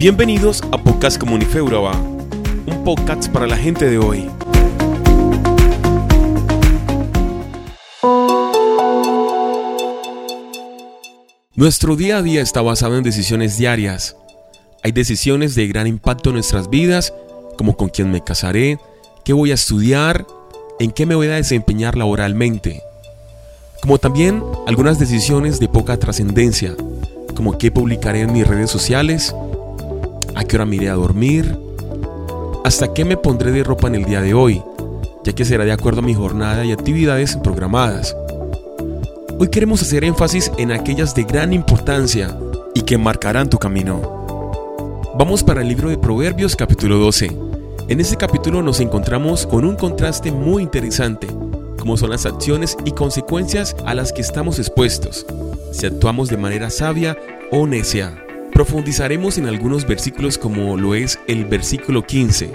Bienvenidos a Podcast Comunifeuraba, un podcast para la gente de hoy. Nuestro día a día está basado en decisiones diarias. Hay decisiones de gran impacto en nuestras vidas, como con quién me casaré, qué voy a estudiar, en qué me voy a desempeñar laboralmente. Como también algunas decisiones de poca trascendencia, como qué publicaré en mis redes sociales, a qué hora me iré a dormir, hasta qué me pondré de ropa en el día de hoy, ya que será de acuerdo a mi jornada y actividades programadas. Hoy queremos hacer énfasis en aquellas de gran importancia y que marcarán tu camino. Vamos para el libro de Proverbios capítulo 12. En este capítulo nos encontramos con un contraste muy interesante, como son las acciones y consecuencias a las que estamos expuestos, si actuamos de manera sabia o necia. Profundizaremos en algunos versículos como lo es el versículo 15.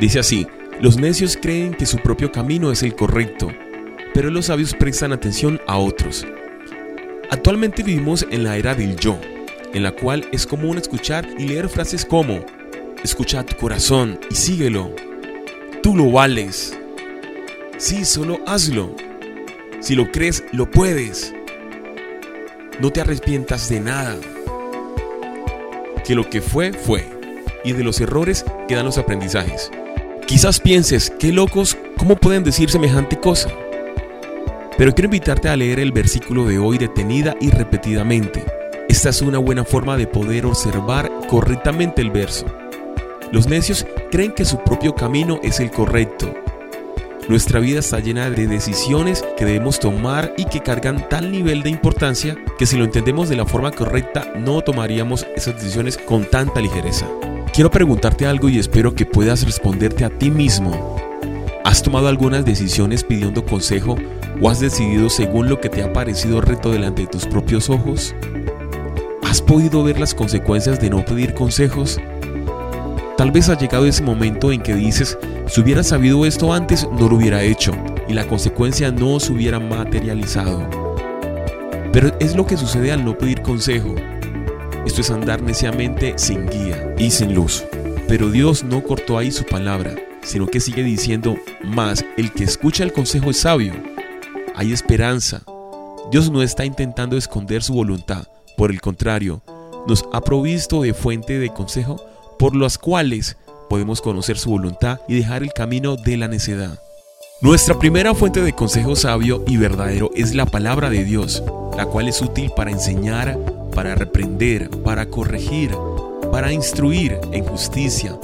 Dice así, los necios creen que su propio camino es el correcto, pero los sabios prestan atención a otros. Actualmente vivimos en la era del yo, en la cual es común escuchar y leer frases como, escucha tu corazón y síguelo, tú lo vales, sí, solo hazlo, si lo crees, lo puedes, no te arrepientas de nada, que lo que fue, fue, y de los errores quedan los aprendizajes. Quizás pienses, qué locos, ¿cómo pueden decir semejante cosa? Pero quiero invitarte a leer el versículo de hoy detenida y repetidamente. Esta es una buena forma de poder observar correctamente el verso. Los necios creen que su propio camino es el correcto. Nuestra vida está llena de decisiones que debemos tomar y que cargan tal nivel de importancia que si lo entendemos de la forma correcta no tomaríamos esas decisiones con tanta ligereza. Quiero preguntarte algo y espero que puedas responderte a ti mismo. ¿Has tomado algunas decisiones pidiendo consejo o has decidido según lo que te ha parecido reto delante de tus propios ojos? ¿Has podido ver las consecuencias de no pedir consejos? Tal vez ha llegado ese momento en que dices, si hubiera sabido esto antes, no lo hubiera hecho y la consecuencia no se hubiera materializado. Pero es lo que sucede al no pedir consejo. Esto es andar neciamente sin guía y sin luz. Pero Dios no cortó ahí su palabra, sino que sigue diciendo, más el que escucha el consejo es sabio hay esperanza. Dios no está intentando esconder su voluntad, por el contrario, nos ha provisto de fuente de consejo por las cuales podemos conocer su voluntad y dejar el camino de la necedad. Nuestra primera fuente de consejo sabio y verdadero es la palabra de Dios, la cual es útil para enseñar, para reprender, para corregir, para instruir en justicia,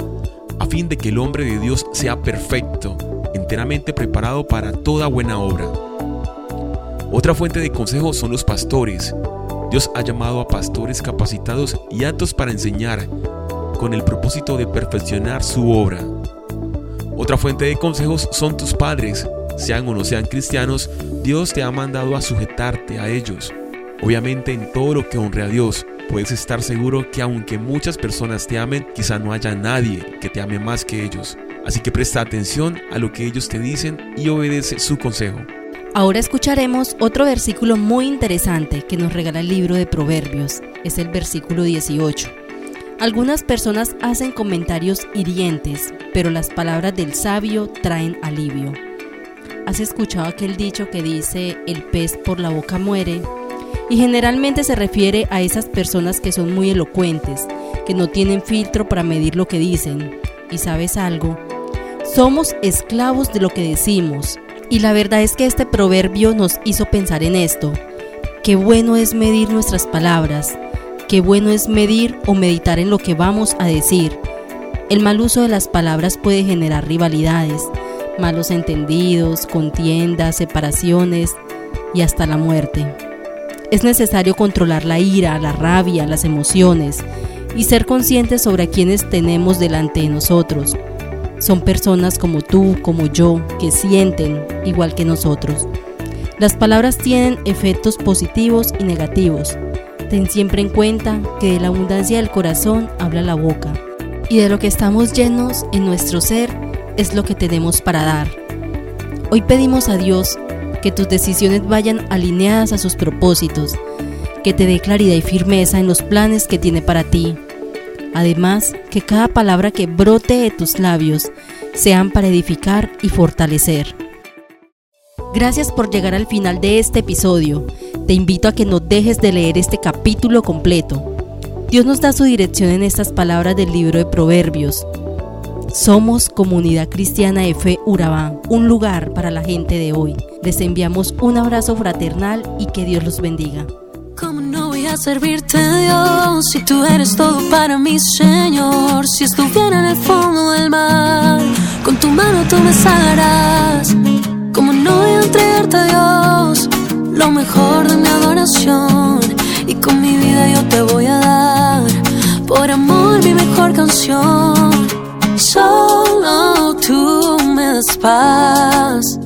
a fin de que el hombre de Dios sea perfecto, enteramente preparado para toda buena obra. Otra fuente de consejo son los pastores. Dios ha llamado a pastores capacitados y aptos para enseñar, con el propósito de perfeccionar su obra. Otra fuente de consejos son tus padres. Sean o no sean cristianos, Dios te ha mandado a sujetarte a ellos. Obviamente en todo lo que honre a Dios, puedes estar seguro que aunque muchas personas te amen, quizá no haya nadie que te ame más que ellos. Así que presta atención a lo que ellos te dicen y obedece su consejo. Ahora escucharemos otro versículo muy interesante que nos regala el libro de Proverbios. Es el versículo 18. Algunas personas hacen comentarios hirientes, pero las palabras del sabio traen alivio. ¿Has escuchado aquel dicho que dice el pez por la boca muere? Y generalmente se refiere a esas personas que son muy elocuentes, que no tienen filtro para medir lo que dicen. ¿Y sabes algo? Somos esclavos de lo que decimos y la verdad es que este proverbio nos hizo pensar en esto. Qué bueno es medir nuestras palabras, qué bueno es medir o meditar en lo que vamos a decir. El mal uso de las palabras puede generar rivalidades, malos entendidos, contiendas, separaciones y hasta la muerte. Es necesario controlar la ira, la rabia, las emociones y ser conscientes sobre a quienes tenemos delante de nosotros son personas como tú, como yo, que sienten igual que nosotros. Las palabras tienen efectos positivos y negativos. Ten siempre en cuenta que de la abundancia del corazón habla la boca y de lo que estamos llenos en nuestro ser es lo que tenemos para dar. Hoy pedimos a Dios que tus decisiones vayan alineadas a sus propósitos, que te dé claridad y firmeza en los planes que tiene para ti. Además, que cada palabra que brote de tus labios sean para edificar y fortalecer. Gracias por llegar al final de este episodio. Te invito a que no dejes de leer este capítulo completo. Dios nos da su dirección en estas palabras del libro de Proverbios. Somos Comunidad Cristiana de Fe Urabá, un lugar para la gente de hoy. Les enviamos un abrazo fraternal y que Dios los bendiga. ¿Cómo no voy a servirte, Dios, si tú eres todo para mí, Señor? Si estuviera en el fondo del mar, con tu mano tú me salvarás. ¿Cómo no voy a entregarte, Dios, lo mejor con mi vida yo te voy a dar, por amor, mi mejor canción. Solo tú me das paz.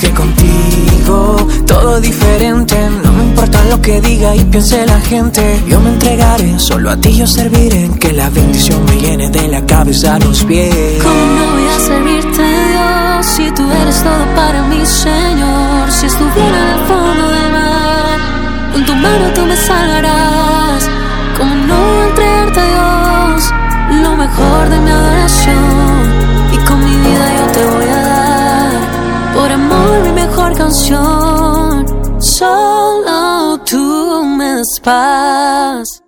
Porque contigo todo diferente. No me importa lo que diga y piense la gente. Yo me entregaré, solo a ti yo serviré. Que la bendición me llene de la cabeza a los pies. ¿Cómo no voy a servirte, Dios, si tú eres todo para mí, Señor? Si estuviera al fondo del mar, con tu mano tú me salvarás. ¿Cómo no entregarte, Dios, lo mejor de mi adoración? Canción. Solo tú me das paz.